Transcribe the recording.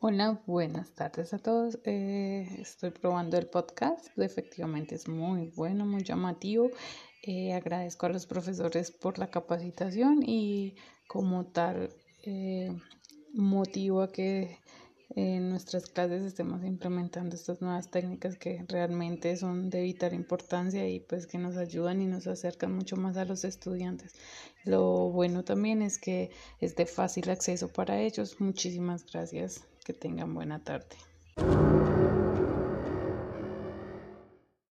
Hola, buenas tardes a todos. Eh, estoy probando el podcast. Efectivamente es muy bueno, muy llamativo. Eh, agradezco a los profesores por la capacitación y como tal eh, motivo a que en nuestras clases estemos implementando estas nuevas técnicas que realmente son de vital importancia y pues que nos ayudan y nos acercan mucho más a los estudiantes. Lo bueno también es que es de fácil acceso para ellos. Muchísimas gracias. Que tengan buena tarde.